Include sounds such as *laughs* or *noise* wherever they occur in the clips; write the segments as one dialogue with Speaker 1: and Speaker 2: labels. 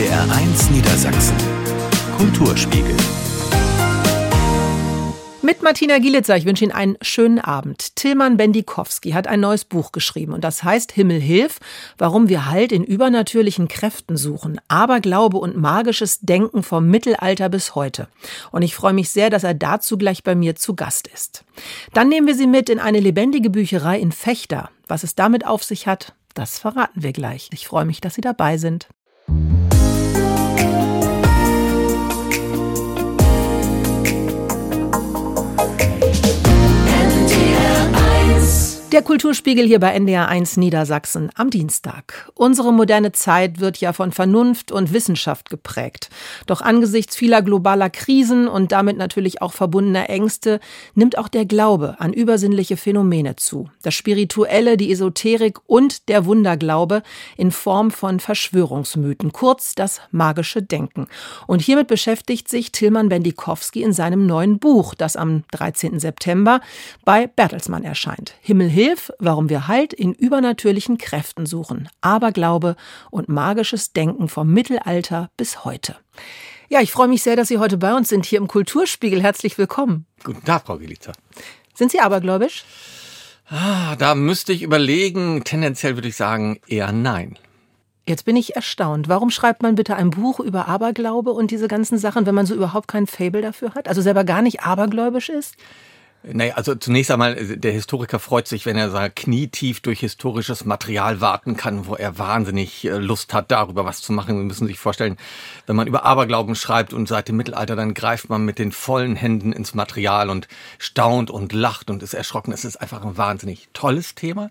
Speaker 1: NDR1 Niedersachsen. Kulturspiegel.
Speaker 2: Mit Martina Gielitzer, ich wünsche Ihnen einen schönen Abend. Tilman Bendikowski hat ein neues Buch geschrieben und das heißt Himmel hilf, warum wir Halt in übernatürlichen Kräften suchen, Aberglaube und magisches Denken vom Mittelalter bis heute. Und ich freue mich sehr, dass er dazu gleich bei mir zu Gast ist. Dann nehmen wir Sie mit in eine lebendige Bücherei in Fechter. Was es damit auf sich hat, das verraten wir gleich. Ich freue mich, dass Sie dabei sind. Der Kulturspiegel hier bei NDR1 Niedersachsen am Dienstag. Unsere moderne Zeit wird ja von Vernunft und Wissenschaft geprägt. Doch angesichts vieler globaler Krisen und damit natürlich auch verbundener Ängste nimmt auch der Glaube an übersinnliche Phänomene zu. Das Spirituelle, die Esoterik und der Wunderglaube in Form von Verschwörungsmythen, kurz das magische Denken. Und hiermit beschäftigt sich Tilman Bendikowski in seinem neuen Buch, das am 13. September bei Bertelsmann erscheint. Himmel Hilf, warum wir Halt in übernatürlichen Kräften suchen. Aberglaube und magisches Denken vom Mittelalter bis heute. Ja, ich freue mich sehr, dass Sie heute bei uns sind, hier im Kulturspiegel. Herzlich willkommen.
Speaker 3: Guten Tag, Frau Gelitzer.
Speaker 2: Sind Sie abergläubisch?
Speaker 3: Ah, da müsste ich überlegen. Tendenziell würde ich sagen, eher nein.
Speaker 2: Jetzt bin ich erstaunt. Warum schreibt man bitte ein Buch über Aberglaube und diese ganzen Sachen, wenn man so überhaupt kein Fable dafür hat? Also selber gar nicht abergläubisch ist?
Speaker 3: Naja, also zunächst einmal, äh, der Historiker freut sich, wenn er sagt, knietief durch historisches Material warten kann, wo er wahnsinnig äh, Lust hat, darüber was zu machen. Sie müssen sich vorstellen, wenn man über Aberglauben schreibt und seit dem Mittelalter, dann greift man mit den vollen Händen ins Material und staunt und lacht und ist erschrocken. Es ist einfach ein wahnsinnig tolles Thema.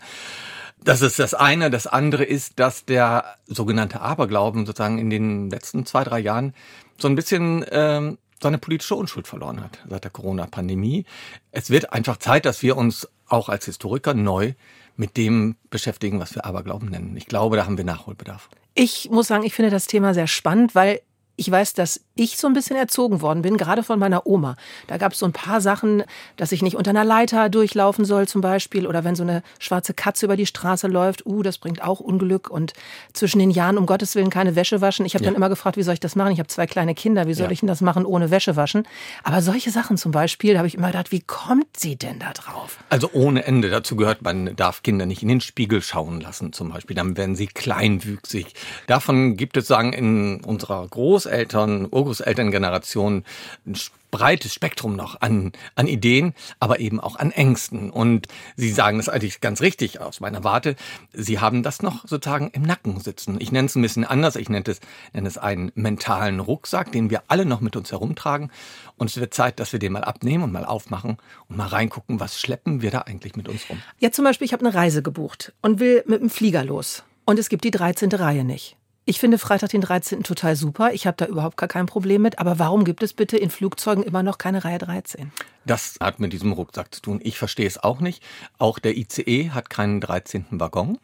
Speaker 3: Das ist das eine. Das andere ist, dass der sogenannte Aberglauben sozusagen in den letzten zwei, drei Jahren so ein bisschen ähm, seine politische Unschuld verloren hat seit der Corona-Pandemie. Es wird einfach Zeit, dass wir uns auch als Historiker neu mit dem beschäftigen, was wir Aberglauben nennen. Ich glaube, da haben wir Nachholbedarf.
Speaker 2: Ich muss sagen, ich finde das Thema sehr spannend, weil ich weiß, dass ich so ein bisschen erzogen worden bin, gerade von meiner Oma. Da gab es so ein paar Sachen, dass ich nicht unter einer Leiter durchlaufen soll zum Beispiel oder wenn so eine schwarze Katze über die Straße läuft, uh, das bringt auch Unglück und zwischen den Jahren um Gottes Willen keine Wäsche waschen. Ich habe ja. dann immer gefragt, wie soll ich das machen? Ich habe zwei kleine Kinder, wie soll ja. ich denn das machen ohne Wäsche waschen? Aber solche Sachen zum Beispiel, da habe ich immer gedacht, wie kommt sie denn da drauf?
Speaker 3: Also ohne Ende. Dazu gehört, man darf Kinder nicht in den Spiegel schauen lassen zum Beispiel. Dann werden sie kleinwüchsig. Davon gibt es sagen in unserer Großeltern, Urgroßelterngeneration ein breites Spektrum noch an, an Ideen, aber eben auch an Ängsten. Und Sie sagen das eigentlich ganz richtig aus meiner Warte. Sie haben das noch sozusagen im Nacken sitzen. Ich nenne es ein bisschen anders. Ich nenne es, nenne es einen mentalen Rucksack, den wir alle noch mit uns herumtragen. Und es wird Zeit, dass wir den mal abnehmen und mal aufmachen und mal reingucken, was schleppen wir da eigentlich mit uns rum.
Speaker 2: Ja, zum Beispiel, ich habe eine Reise gebucht und will mit dem Flieger los. Und es gibt die 13. Reihe nicht. Ich finde Freitag den 13. total super. Ich habe da überhaupt gar kein Problem mit. Aber warum gibt es bitte in Flugzeugen immer noch keine Reihe 13?
Speaker 3: Das hat mit diesem Rucksack zu tun. Ich verstehe es auch nicht. Auch der ICE hat keinen 13. Waggon.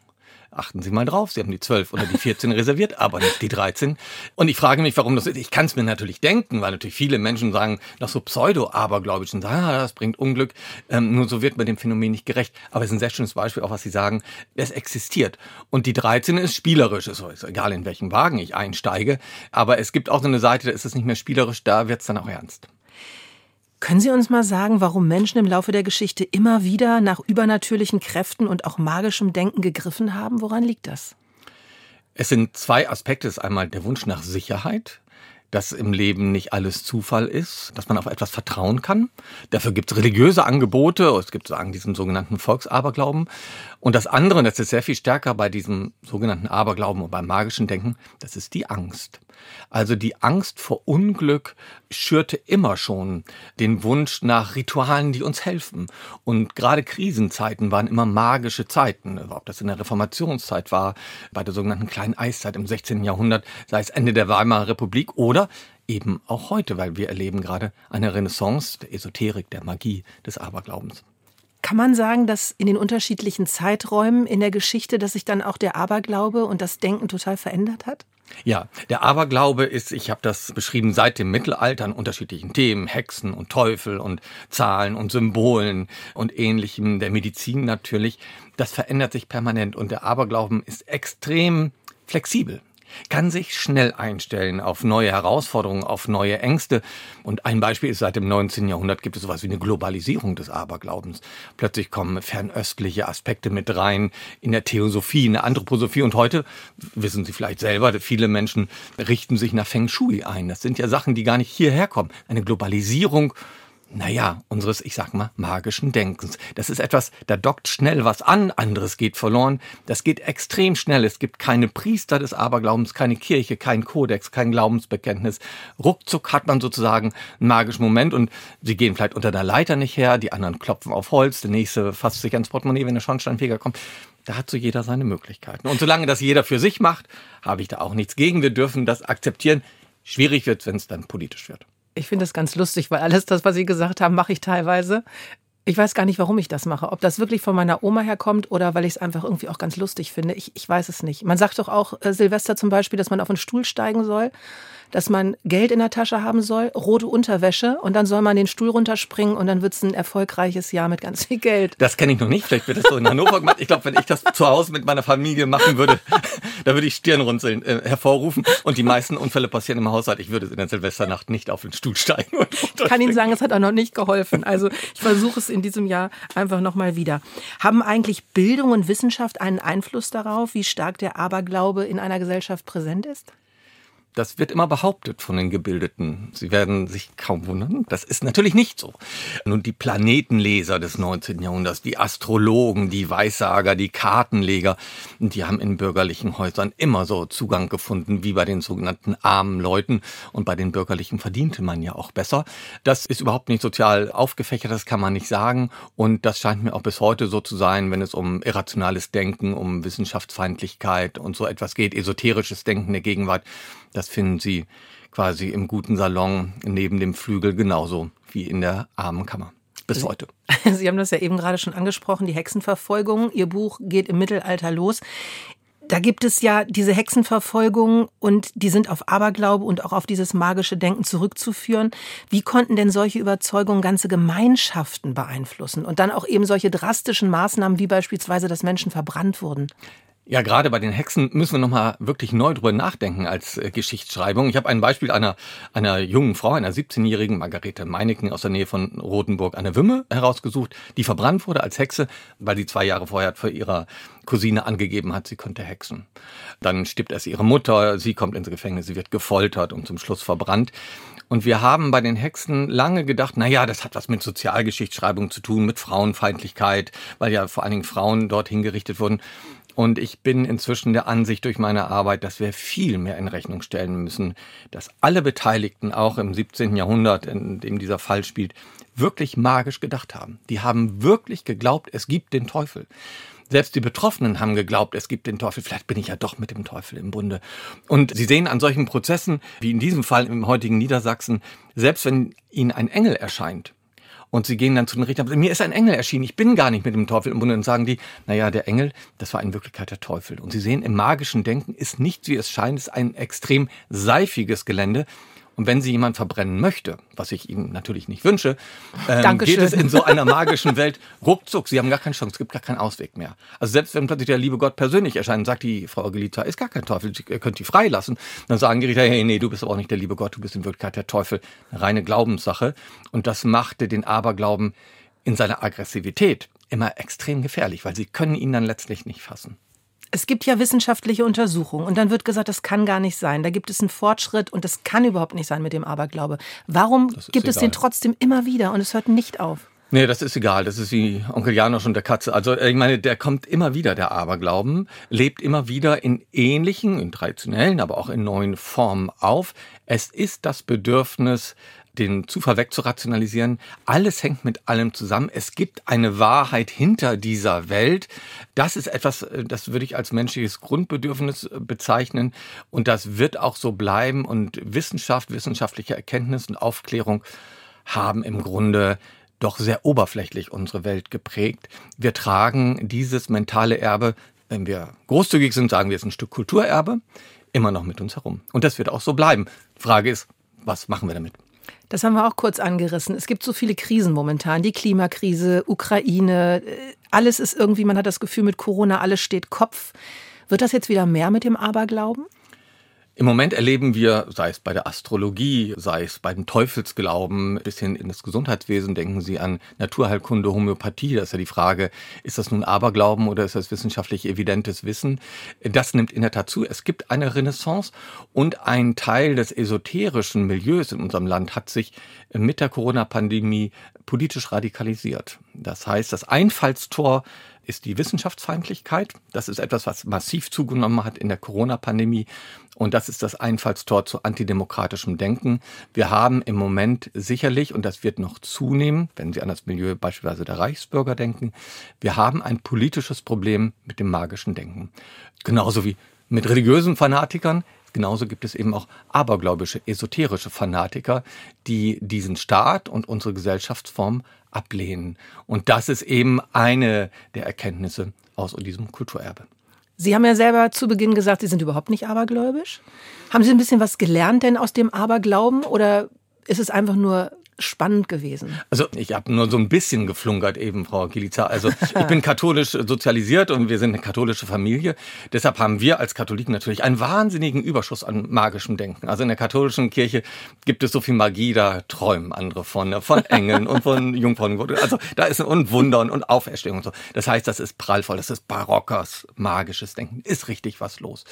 Speaker 3: Achten Sie mal drauf, Sie haben die 12 oder die 14 reserviert, aber nicht die 13. Und ich frage mich, warum das ist. Ich kann es mir natürlich denken, weil natürlich viele Menschen sagen, nach so pseudo-abergläubischen sagen, ah, das bringt Unglück. Ähm, nur so wird man dem Phänomen nicht gerecht. Aber es ist ein sehr schönes Beispiel, auch was Sie sagen. Es existiert. Und die 13 ist spielerisch. Ist egal, in welchen Wagen ich einsteige. Aber es gibt auch so eine Seite, da ist es nicht mehr spielerisch, da wird es dann auch ernst.
Speaker 2: Können Sie uns mal sagen, warum Menschen im Laufe der Geschichte immer wieder nach übernatürlichen Kräften und auch magischem Denken gegriffen haben? Woran liegt das?
Speaker 3: Es sind zwei Aspekte. Es ist einmal der Wunsch nach Sicherheit, dass im Leben nicht alles Zufall ist, dass man auf etwas vertrauen kann. Dafür gibt es religiöse Angebote, es gibt sagen diesen sogenannten Volksaberglauben. Und das andere, und das ist sehr viel stärker bei diesem sogenannten Aberglauben und beim magischen Denken, das ist die Angst. Also die Angst vor Unglück schürte immer schon den Wunsch nach Ritualen, die uns helfen. Und gerade Krisenzeiten waren immer magische Zeiten. Ob das in der Reformationszeit war, bei der sogenannten kleinen Eiszeit im 16. Jahrhundert, sei es Ende der Weimarer Republik oder eben auch heute, weil wir erleben gerade eine Renaissance der Esoterik, der Magie, des Aberglaubens.
Speaker 2: Kann man sagen, dass in den unterschiedlichen Zeiträumen in der Geschichte, dass sich dann auch der Aberglaube und das Denken total verändert hat?
Speaker 3: Ja, der Aberglaube ist, ich habe das beschrieben, seit dem Mittelalter an unterschiedlichen Themen, Hexen und Teufel und Zahlen und Symbolen und ähnlichem, der Medizin natürlich. Das verändert sich permanent und der Aberglauben ist extrem flexibel. Kann sich schnell einstellen auf neue Herausforderungen, auf neue Ängste. Und ein Beispiel ist, seit dem 19. Jahrhundert gibt es sowas wie eine Globalisierung des Aberglaubens. Plötzlich kommen fernöstliche Aspekte mit rein in der Theosophie, in der Anthroposophie. Und heute, wissen Sie vielleicht selber, viele Menschen richten sich nach Feng Shui ein. Das sind ja Sachen, die gar nicht hierher kommen. Eine Globalisierung naja, unseres, ich sag mal, magischen Denkens. Das ist etwas, da dockt schnell was an, anderes geht verloren. Das geht extrem schnell. Es gibt keine Priester des Aberglaubens, keine Kirche, kein Kodex, kein Glaubensbekenntnis. Ruckzuck hat man sozusagen einen magischen Moment und sie gehen vielleicht unter der Leiter nicht her, die anderen klopfen auf Holz, der nächste fasst sich ans Portemonnaie, wenn der Schornsteinfeger kommt. Da hat so jeder seine Möglichkeiten. Und solange das jeder für sich macht, habe ich da auch nichts gegen. Wir dürfen das akzeptieren. Schwierig wird, wenn es dann politisch wird.
Speaker 2: Ich finde das ganz lustig, weil alles das, was Sie gesagt haben, mache ich teilweise. Ich weiß gar nicht, warum ich das mache. Ob das wirklich von meiner Oma herkommt oder weil ich es einfach irgendwie auch ganz lustig finde. Ich, ich weiß es nicht. Man sagt doch auch äh, Silvester zum Beispiel, dass man auf einen Stuhl steigen soll dass man Geld in der Tasche haben soll, rote Unterwäsche und dann soll man den Stuhl runterspringen und dann wird es ein erfolgreiches Jahr mit ganz viel Geld.
Speaker 3: Das kenne ich noch nicht. Vielleicht wird das so in Hannover gemacht. Ich glaube, wenn ich das zu Hause mit meiner Familie machen würde, *laughs* da würde ich Stirnrunzeln äh, hervorrufen und die meisten Unfälle passieren im Haushalt. Ich würde in der Silvesternacht nicht auf den Stuhl steigen. Und
Speaker 2: ich kann Ihnen sagen, es hat auch noch nicht geholfen. Also ich versuche es in diesem Jahr einfach nochmal wieder. Haben eigentlich Bildung und Wissenschaft einen Einfluss darauf, wie stark der Aberglaube in einer Gesellschaft präsent ist?
Speaker 3: Das wird immer behauptet von den Gebildeten. Sie werden sich kaum wundern. Das ist natürlich nicht so. Nun, die Planetenleser des 19. Jahrhunderts, die Astrologen, die Weissager, die Kartenleger, die haben in bürgerlichen Häusern immer so Zugang gefunden, wie bei den sogenannten armen Leuten. Und bei den bürgerlichen verdiente man ja auch besser. Das ist überhaupt nicht sozial aufgefächert, das kann man nicht sagen. Und das scheint mir auch bis heute so zu sein, wenn es um irrationales Denken, um Wissenschaftsfeindlichkeit und so etwas geht, esoterisches Denken der Gegenwart das finden Sie quasi im guten Salon neben dem Flügel genauso wie in der armen Kammer. Bis Sie, heute. *laughs*
Speaker 2: Sie haben das ja eben gerade schon angesprochen, die Hexenverfolgung. Ihr Buch geht im Mittelalter los. Da gibt es ja diese Hexenverfolgung und die sind auf Aberglaube und auch auf dieses magische Denken zurückzuführen. Wie konnten denn solche Überzeugungen ganze Gemeinschaften beeinflussen und dann auch eben solche drastischen Maßnahmen wie beispielsweise, dass Menschen verbrannt wurden?
Speaker 3: Ja, gerade bei den Hexen müssen wir nochmal wirklich neu drüber nachdenken als äh, Geschichtsschreibung. Ich habe ein Beispiel einer, einer jungen Frau, einer 17-jährigen Margarete Meineken aus der Nähe von Rothenburg an der Wümme herausgesucht, die verbrannt wurde als Hexe, weil sie zwei Jahre vorher für ihrer Cousine angegeben hat, sie könnte hexen. Dann stirbt erst ihre Mutter, sie kommt ins Gefängnis, sie wird gefoltert und zum Schluss verbrannt. Und wir haben bei den Hexen lange gedacht, na ja, das hat was mit Sozialgeschichtsschreibung zu tun, mit Frauenfeindlichkeit, weil ja vor allen Dingen Frauen dort hingerichtet wurden. Und ich bin inzwischen der Ansicht durch meine Arbeit, dass wir viel mehr in Rechnung stellen müssen, dass alle Beteiligten auch im 17. Jahrhundert, in dem dieser Fall spielt, wirklich magisch gedacht haben. Die haben wirklich geglaubt, es gibt den Teufel. Selbst die Betroffenen haben geglaubt, es gibt den Teufel. Vielleicht bin ich ja doch mit dem Teufel im Bunde. Und Sie sehen an solchen Prozessen, wie in diesem Fall im heutigen Niedersachsen, selbst wenn Ihnen ein Engel erscheint, und sie gehen dann zu den Richtern, mir ist ein Engel erschienen, ich bin gar nicht mit dem Teufel im Bunde. Und sagen die, naja, der Engel, das war in Wirklichkeit der Teufel. Und sie sehen, im magischen Denken ist nicht, wie es scheint, ist ein extrem seifiges Gelände. Und wenn sie jemand verbrennen möchte, was ich Ihnen natürlich nicht wünsche, ähm, geht es in so einer magischen Welt ruckzuck. Sie haben gar keine Chance, es gibt gar keinen Ausweg mehr. Also selbst wenn plötzlich der liebe Gott persönlich erscheint, sagt die Frau Gelita, ist gar kein Teufel, ihr könnt die freilassen. Dann sagen die Richter, hey, nee, du bist aber auch nicht der liebe Gott, du bist in Wirklichkeit der Teufel. Eine reine Glaubenssache. Und das machte den Aberglauben in seiner Aggressivität immer extrem gefährlich, weil sie können ihn dann letztlich nicht fassen.
Speaker 2: Es gibt ja wissenschaftliche Untersuchungen und dann wird gesagt, das kann gar nicht sein. Da gibt es einen Fortschritt und das kann überhaupt nicht sein mit dem Aberglaube. Warum gibt egal. es den trotzdem immer wieder und es hört nicht auf?
Speaker 3: Nee, das ist egal. Das ist wie Onkel Janosch und der Katze. Also äh, ich meine, der kommt immer wieder, der Aberglauben, lebt immer wieder in ähnlichen, in traditionellen, aber auch in neuen Formen auf. Es ist das Bedürfnis den Zufall wegzurationalisieren. Alles hängt mit allem zusammen. Es gibt eine Wahrheit hinter dieser Welt. Das ist etwas, äh, das würde ich als menschliches Grundbedürfnis äh, bezeichnen. Und das wird auch so bleiben. Und Wissenschaft, wissenschaftliche Erkenntnis und Aufklärung haben im Grunde doch sehr oberflächlich unsere Welt geprägt. Wir tragen dieses mentale Erbe, wenn wir großzügig sind, sagen wir es ein Stück Kulturerbe, immer noch mit uns herum. Und das wird auch so bleiben. Frage ist, was machen wir damit?
Speaker 2: Das haben wir auch kurz angerissen. Es gibt so viele Krisen momentan. Die Klimakrise, Ukraine, äh, alles ist irgendwie, man hat das Gefühl, mit Corona alles steht Kopf. Wird das jetzt wieder mehr mit dem Aberglauben?
Speaker 3: Im Moment erleben wir, sei es bei der Astrologie, sei es bei dem Teufelsglauben, bis hin in das Gesundheitswesen, denken Sie an Naturheilkunde, Homöopathie. Das ist ja die Frage, ist das nun Aberglauben oder ist das wissenschaftlich evidentes Wissen? Das nimmt in der Tat zu. Es gibt eine Renaissance und ein Teil des esoterischen Milieus in unserem Land hat sich mit der Corona-Pandemie politisch radikalisiert. Das heißt, das Einfallstor ist die Wissenschaftsfeindlichkeit. Das ist etwas, was massiv zugenommen hat in der Corona-Pandemie. Und das ist das Einfallstor zu antidemokratischem Denken. Wir haben im Moment sicherlich, und das wird noch zunehmen, wenn Sie an das Milieu beispielsweise der Reichsbürger denken, wir haben ein politisches Problem mit dem magischen Denken. Genauso wie mit religiösen Fanatikern. Genauso gibt es eben auch abergläubische, esoterische Fanatiker, die diesen Staat und unsere Gesellschaftsform ablehnen. Und das ist eben eine der Erkenntnisse aus diesem Kulturerbe.
Speaker 2: Sie haben ja selber zu Beginn gesagt, Sie sind überhaupt nicht abergläubisch. Haben Sie ein bisschen was gelernt denn aus dem Aberglauben oder ist es einfach nur spannend gewesen.
Speaker 3: Also ich habe nur so ein bisschen geflunkert eben, Frau Gilica. Also ich bin *laughs* katholisch sozialisiert und wir sind eine katholische Familie. Deshalb haben wir als Katholiken natürlich einen wahnsinnigen Überschuss an magischem Denken. Also in der katholischen Kirche gibt es so viel Magie, da träumen andere von, ne? von Engeln und von *laughs* Jungfrauen. Also da ist und Wundern und Auferstehung und so. Das heißt, das ist prallvoll, das ist barockers, magisches Denken. Ist richtig was los.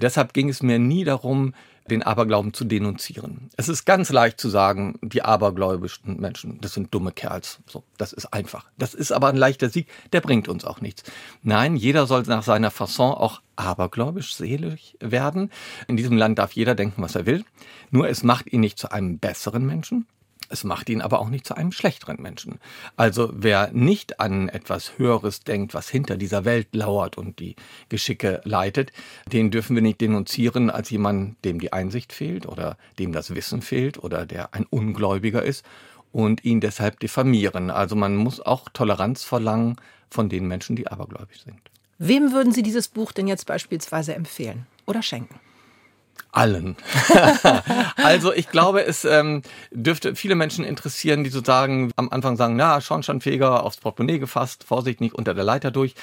Speaker 3: Deshalb ging es mir nie darum, den Aberglauben zu denunzieren. Es ist ganz leicht zu sagen, die abergläubischen Menschen, das sind dumme Kerls. So, das ist einfach. Das ist aber ein leichter Sieg, der bringt uns auch nichts. Nein, jeder soll nach seiner Fasson auch abergläubisch, selig werden. In diesem Land darf jeder denken, was er will. Nur es macht ihn nicht zu einem besseren Menschen. Es macht ihn aber auch nicht zu einem schlechteren Menschen. Also wer nicht an etwas Höheres denkt, was hinter dieser Welt lauert und die Geschicke leitet, den dürfen wir nicht denunzieren als jemand, dem die Einsicht fehlt oder dem das Wissen fehlt oder der ein Ungläubiger ist und ihn deshalb diffamieren. Also man muss auch Toleranz verlangen von den Menschen, die abergläubig sind.
Speaker 2: Wem würden Sie dieses Buch denn jetzt beispielsweise empfehlen oder schenken?
Speaker 3: Allen. *laughs* also ich glaube, es ähm, dürfte viele Menschen interessieren, die sozusagen am Anfang sagen, na, Schornsteinfeger aufs Portemonnaie gefasst, Vorsicht nicht unter der Leiter durch,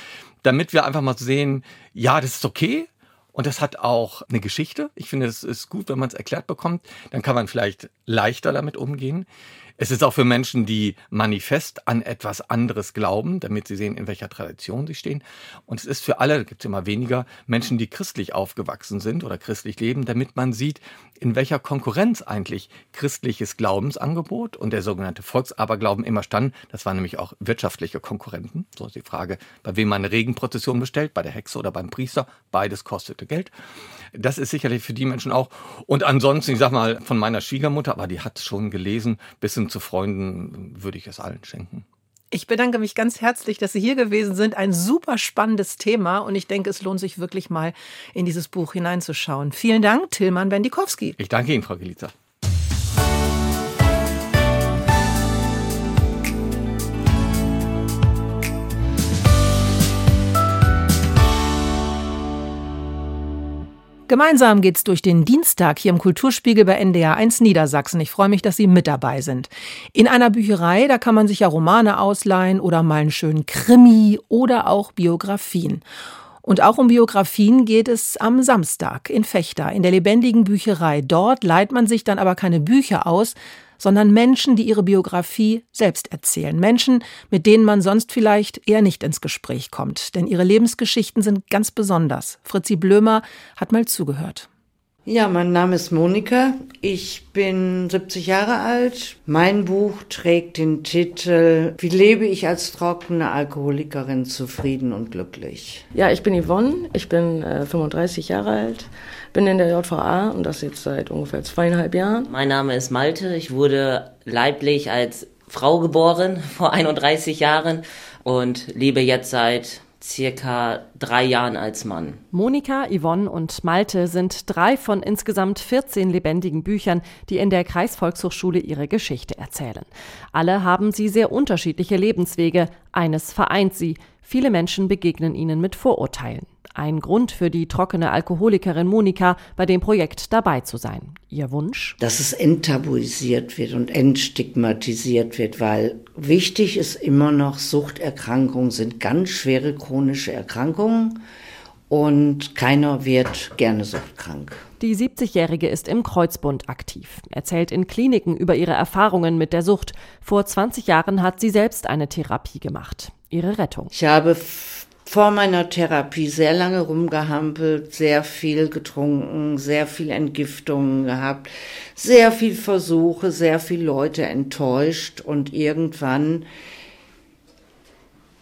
Speaker 3: damit wir einfach mal sehen, ja, das ist okay, und das hat auch eine Geschichte. Ich finde, es ist gut, wenn man es erklärt bekommt. Dann kann man vielleicht leichter damit umgehen. Es ist auch für Menschen, die manifest an etwas anderes glauben, damit sie sehen, in welcher Tradition sie stehen. Und es ist für alle, da gibt es immer weniger, Menschen, die christlich aufgewachsen sind oder christlich leben, damit man sieht, in welcher Konkurrenz eigentlich christliches Glaubensangebot und der sogenannte Volksaberglauben immer standen. Das waren nämlich auch wirtschaftliche Konkurrenten. So ist die Frage, bei wem man eine Regenprozession bestellt, bei der Hexe oder beim Priester. Beides kostete Geld. Das ist sicherlich für die Menschen auch. Und ansonsten, ich sag mal, von meiner Schwiegermutter, aber die hat schon gelesen, bis zu Freunden würde ich es allen schenken.
Speaker 2: Ich bedanke mich ganz herzlich, dass Sie hier gewesen sind. Ein super spannendes Thema und ich denke, es lohnt sich wirklich mal in dieses Buch hineinzuschauen. Vielen Dank, Tillmann Bendikowski.
Speaker 3: Ich danke Ihnen, Frau Gelica.
Speaker 2: Gemeinsam geht's durch den Dienstag hier im Kulturspiegel bei NDR 1 Niedersachsen. Ich freue mich, dass Sie mit dabei sind. In einer Bücherei, da kann man sich ja Romane ausleihen oder mal einen schönen Krimi oder auch Biografien. Und auch um Biografien geht es am Samstag in Fechter, in der lebendigen Bücherei. Dort leiht man sich dann aber keine Bücher aus, sondern Menschen, die ihre Biografie selbst erzählen. Menschen, mit denen man sonst vielleicht eher nicht ins Gespräch kommt. Denn ihre Lebensgeschichten sind ganz besonders. Fritzi Blömer hat mal zugehört.
Speaker 4: Ja, mein Name ist Monika. Ich bin 70 Jahre alt. Mein Buch trägt den Titel Wie lebe ich als trockene Alkoholikerin zufrieden und glücklich?
Speaker 5: Ja, ich bin Yvonne. Ich bin äh, 35 Jahre alt. Bin in der JVA und das jetzt seit ungefähr zweieinhalb Jahren.
Speaker 6: Mein Name ist Malte. Ich wurde leiblich als Frau geboren *laughs* vor 31 Jahren und lebe jetzt seit circa drei Jahren als Mann.
Speaker 7: Monika, Yvonne und Malte sind drei von insgesamt 14 lebendigen Büchern, die in der Kreisvolkshochschule ihre Geschichte erzählen. Alle haben sie sehr unterschiedliche Lebenswege. Eines vereint sie. Viele Menschen begegnen ihnen mit Vorurteilen. Ein Grund für die trockene Alkoholikerin Monika, bei dem Projekt dabei zu sein. Ihr Wunsch?
Speaker 4: Dass es enttabuisiert wird und entstigmatisiert wird, weil wichtig ist immer noch, Suchterkrankungen sind ganz schwere chronische Erkrankungen. und keiner wird gerne suchtkrank.
Speaker 7: Die 70-Jährige ist im Kreuzbund aktiv, erzählt in Kliniken über ihre Erfahrungen mit der Sucht. Vor 20 Jahren hat sie selbst eine Therapie gemacht. Ihre Rettung.
Speaker 4: Ich habe vor meiner Therapie sehr lange rumgehampelt, sehr viel getrunken, sehr viel Entgiftungen gehabt, sehr viel Versuche, sehr viele Leute enttäuscht und irgendwann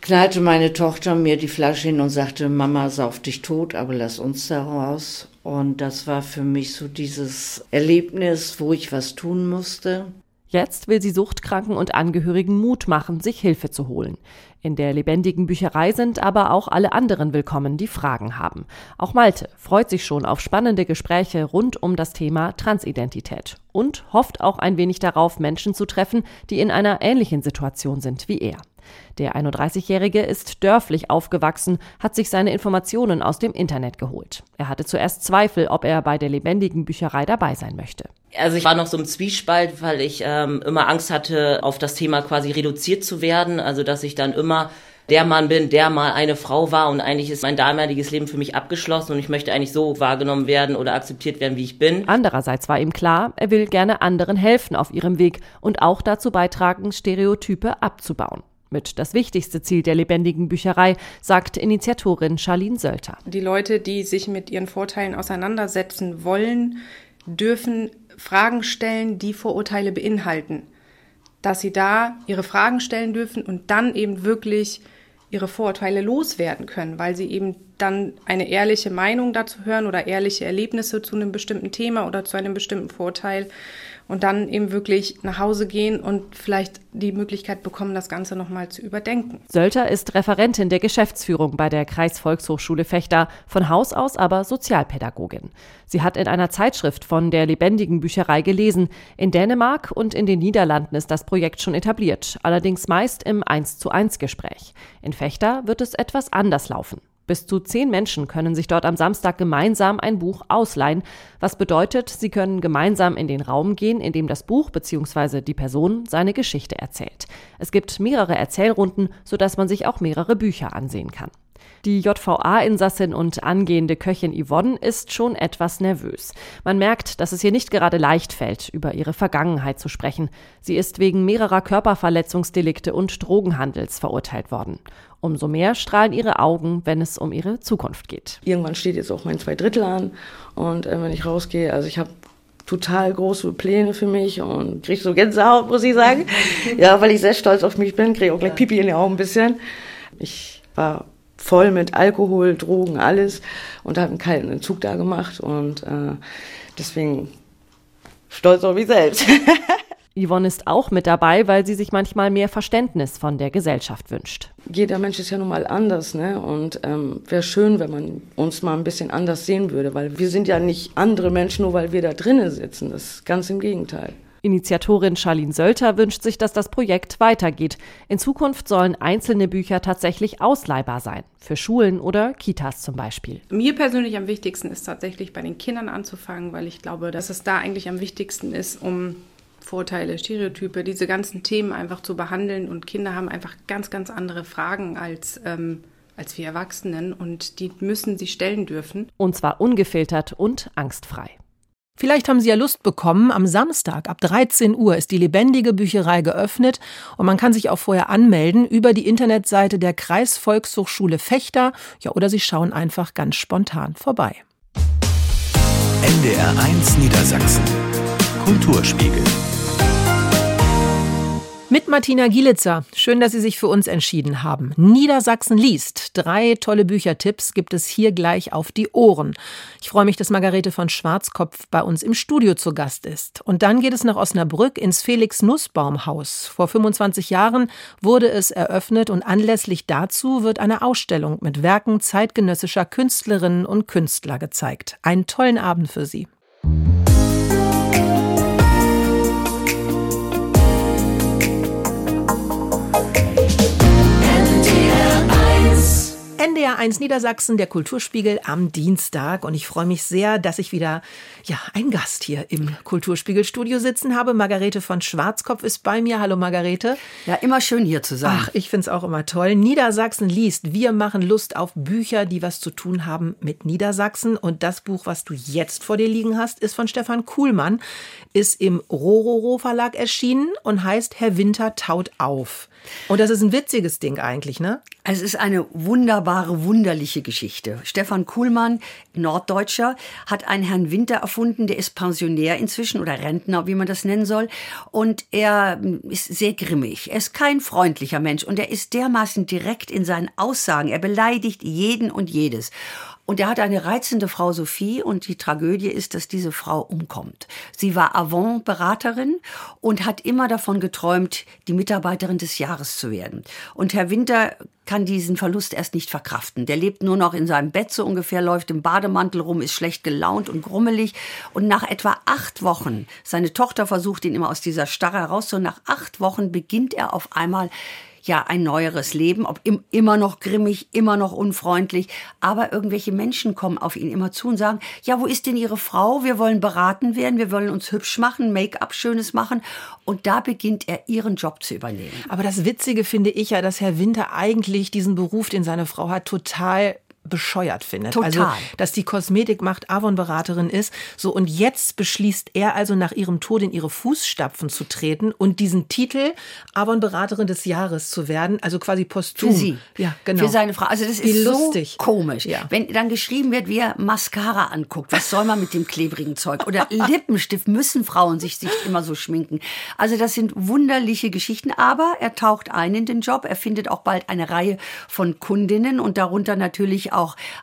Speaker 4: knallte meine Tochter mir die Flasche hin und sagte, Mama, sauf dich tot, aber lass uns da raus. Und das war für mich so dieses Erlebnis, wo ich was tun musste.
Speaker 7: Jetzt will sie Suchtkranken und Angehörigen Mut machen, sich Hilfe zu holen. In der lebendigen Bücherei sind aber auch alle anderen willkommen, die Fragen haben. Auch Malte freut sich schon auf spannende Gespräche rund um das Thema Transidentität und hofft auch ein wenig darauf, Menschen zu treffen, die in einer ähnlichen Situation sind wie er. Der 31-Jährige ist dörflich aufgewachsen, hat sich seine Informationen aus dem Internet geholt. Er hatte zuerst Zweifel, ob er bei der lebendigen Bücherei dabei sein möchte.
Speaker 6: Also ich war noch so im Zwiespalt, weil ich ähm, immer Angst hatte, auf das Thema quasi reduziert zu werden. Also dass ich dann immer der Mann bin, der mal eine Frau war und eigentlich ist mein damaliges Leben für mich abgeschlossen und ich möchte eigentlich so wahrgenommen werden oder akzeptiert werden, wie ich bin.
Speaker 7: Andererseits war ihm klar, er will gerne anderen helfen auf ihrem Weg und auch dazu beitragen, Stereotype abzubauen. Mit das wichtigste Ziel der lebendigen Bücherei, sagt Initiatorin Charlene Sölter.
Speaker 8: Die Leute, die sich mit ihren Vorteilen auseinandersetzen wollen, dürfen Fragen stellen, die Vorurteile beinhalten. Dass sie da ihre Fragen stellen dürfen und dann eben wirklich ihre Vorurteile loswerden können, weil sie eben dann eine ehrliche Meinung dazu hören oder ehrliche Erlebnisse zu einem bestimmten Thema oder zu einem bestimmten Vorteil und dann eben wirklich nach Hause gehen und vielleicht die Möglichkeit bekommen, das Ganze nochmal zu überdenken.
Speaker 7: Sölter ist Referentin der Geschäftsführung bei der Kreisvolkshochschule Fechter, von Haus aus aber Sozialpädagogin. Sie hat in einer Zeitschrift von der lebendigen Bücherei gelesen. In Dänemark und in den Niederlanden ist das Projekt schon etabliert, allerdings meist im 1 zu 1 Gespräch. In Fechter wird es etwas anders laufen. Bis zu zehn Menschen können sich dort am Samstag gemeinsam ein Buch ausleihen, was bedeutet, sie können gemeinsam in den Raum gehen, in dem das Buch bzw. die Person seine Geschichte erzählt. Es gibt mehrere Erzählrunden, sodass man sich auch mehrere Bücher ansehen kann. Die JVA-Insassin und angehende Köchin Yvonne ist schon etwas nervös. Man merkt, dass es ihr nicht gerade leicht fällt, über ihre Vergangenheit zu sprechen. Sie ist wegen mehrerer Körperverletzungsdelikte und Drogenhandels verurteilt worden. Umso mehr strahlen ihre Augen, wenn es um ihre Zukunft geht.
Speaker 5: Irgendwann steht jetzt auch mein Zweidrittel an und äh, wenn ich rausgehe, also ich habe total große Pläne für mich und kriege so Gänsehaut, muss ich sagen. *laughs* ja, weil ich sehr stolz auf mich bin, kriege auch gleich Pipi in die Augen ein bisschen. Ich war voll mit Alkohol, Drogen, alles und habe einen kalten Entzug da gemacht und äh, deswegen stolz auf mich selbst. *laughs*
Speaker 7: Yvonne ist auch mit dabei, weil sie sich manchmal mehr Verständnis von der Gesellschaft wünscht.
Speaker 5: Jeder Mensch ist ja nun mal anders, ne? Und ähm, wäre schön, wenn man uns mal ein bisschen anders sehen würde, weil wir sind ja nicht andere Menschen, nur weil wir da drinnen sitzen. Das ist ganz im Gegenteil.
Speaker 7: Initiatorin Charlene Sölter wünscht sich, dass das Projekt weitergeht. In Zukunft sollen einzelne Bücher tatsächlich ausleihbar sein. Für Schulen oder Kitas zum Beispiel.
Speaker 8: Mir persönlich am wichtigsten ist tatsächlich bei den Kindern anzufangen, weil ich glaube, dass es da eigentlich am wichtigsten ist, um Vorteile, Stereotype, diese ganzen Themen einfach zu behandeln. Und Kinder haben einfach ganz, ganz andere Fragen als, ähm, als wir Erwachsenen und die müssen sie stellen dürfen.
Speaker 7: Und zwar ungefiltert und angstfrei.
Speaker 2: Vielleicht haben Sie ja Lust bekommen. Am Samstag ab 13 Uhr ist die lebendige Bücherei geöffnet und man kann sich auch vorher anmelden über die Internetseite der Kreisvolkshochschule Fechter. Ja, oder Sie schauen einfach ganz spontan vorbei.
Speaker 1: NDR 1 Niedersachsen. Kulturspiegel.
Speaker 2: Mit Martina Gielitzer. Schön, dass Sie sich für uns entschieden haben. Niedersachsen liest. Drei tolle Büchertipps gibt es hier gleich auf die Ohren. Ich freue mich, dass Margarete von Schwarzkopf bei uns im Studio zu Gast ist. Und dann geht es nach Osnabrück ins Felix Nussbaum Haus. Vor 25 Jahren wurde es eröffnet und anlässlich dazu wird eine Ausstellung mit Werken zeitgenössischer Künstlerinnen und Künstler gezeigt. Einen tollen Abend für Sie. NDR1 Niedersachsen, der Kulturspiegel am Dienstag. Und ich freue mich sehr, dass ich wieder ja, einen Gast hier im Kulturspiegelstudio sitzen habe. Margarete von Schwarzkopf ist bei mir. Hallo Margarete.
Speaker 9: Ja, immer schön hier zu sein.
Speaker 2: Ach, ich finde es auch immer toll. Niedersachsen liest. Wir machen Lust auf Bücher, die was zu tun haben mit Niedersachsen. Und das Buch, was du jetzt vor dir liegen hast, ist von Stefan Kuhlmann, ist im Rororo Verlag erschienen und heißt Herr Winter taut auf. Und das ist ein witziges Ding eigentlich, ne?
Speaker 9: Es ist eine wunderbare, wunderliche Geschichte. Stefan Kuhlmann, Norddeutscher, hat einen Herrn Winter erfunden, der ist Pensionär inzwischen oder Rentner, wie man das nennen soll. Und er hm, ist sehr grimmig. Er ist kein freundlicher Mensch und er ist dermaßen direkt in seinen Aussagen. Er beleidigt jeden und jedes. Und er hat eine reizende Frau Sophie und die Tragödie ist, dass diese Frau umkommt. Sie war Avon-Beraterin und hat immer davon geträumt, die Mitarbeiterin des Jahres zu werden. Und Herr Winter kann diesen Verlust erst nicht verkraften. Der lebt nur noch in seinem Bett so ungefähr, läuft im Bademantel rum, ist schlecht gelaunt und grummelig. Und nach etwa acht Wochen, seine Tochter versucht ihn immer aus dieser Starre herauszuholen, nach acht Wochen beginnt er auf einmal ja ein neueres Leben, ob im, immer noch grimmig, immer noch unfreundlich, aber irgendwelche Menschen kommen auf ihn immer zu und sagen, ja, wo ist denn Ihre Frau? Wir wollen beraten werden, wir wollen uns hübsch machen, Make-up schönes machen und da beginnt er ihren Job zu übernehmen.
Speaker 2: Aber das Witzige finde ich ja, dass Herr Winter eigentlich diesen Beruf, den seine Frau hat, total bescheuert findet.
Speaker 9: Total.
Speaker 2: Also, dass die Kosmetikmacht Avon-Beraterin ist. So, und jetzt beschließt er also nach ihrem Tod in ihre Fußstapfen zu treten und diesen Titel Avon-Beraterin des Jahres zu werden, also quasi posthum.
Speaker 9: Für sie.
Speaker 2: Ja, genau.
Speaker 9: Für seine Frau. Also das
Speaker 2: Wie
Speaker 9: ist
Speaker 2: lustig.
Speaker 9: so komisch.
Speaker 2: Ja.
Speaker 9: Wenn dann geschrieben wird, wie er Mascara anguckt, was soll man mit dem klebrigen Zeug? Oder *laughs* Lippenstift, müssen Frauen sich, sich immer so schminken? Also das sind wunderliche Geschichten, aber er taucht ein in den Job. Er findet auch bald eine Reihe von Kundinnen und darunter natürlich auch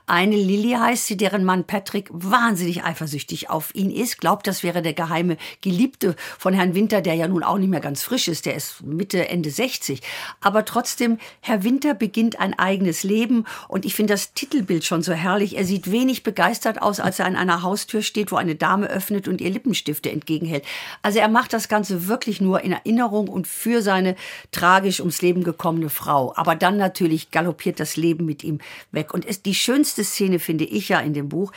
Speaker 9: eine Lilly heißt sie, deren Mann Patrick wahnsinnig eifersüchtig auf ihn ist. Glaubt, das wäre der geheime Geliebte von Herrn Winter, der ja nun auch nicht mehr ganz frisch ist. Der ist Mitte, Ende 60. Aber trotzdem, Herr Winter beginnt ein eigenes Leben und ich finde das Titelbild schon so herrlich. Er sieht wenig begeistert aus, als er an einer Haustür steht, wo eine Dame öffnet und ihr Lippenstifte entgegenhält. Also er macht das Ganze wirklich nur in Erinnerung und für seine tragisch ums Leben gekommene Frau. Aber dann natürlich galoppiert das Leben mit ihm weg. Und es, die schönste Szene finde ich ja in dem Buch,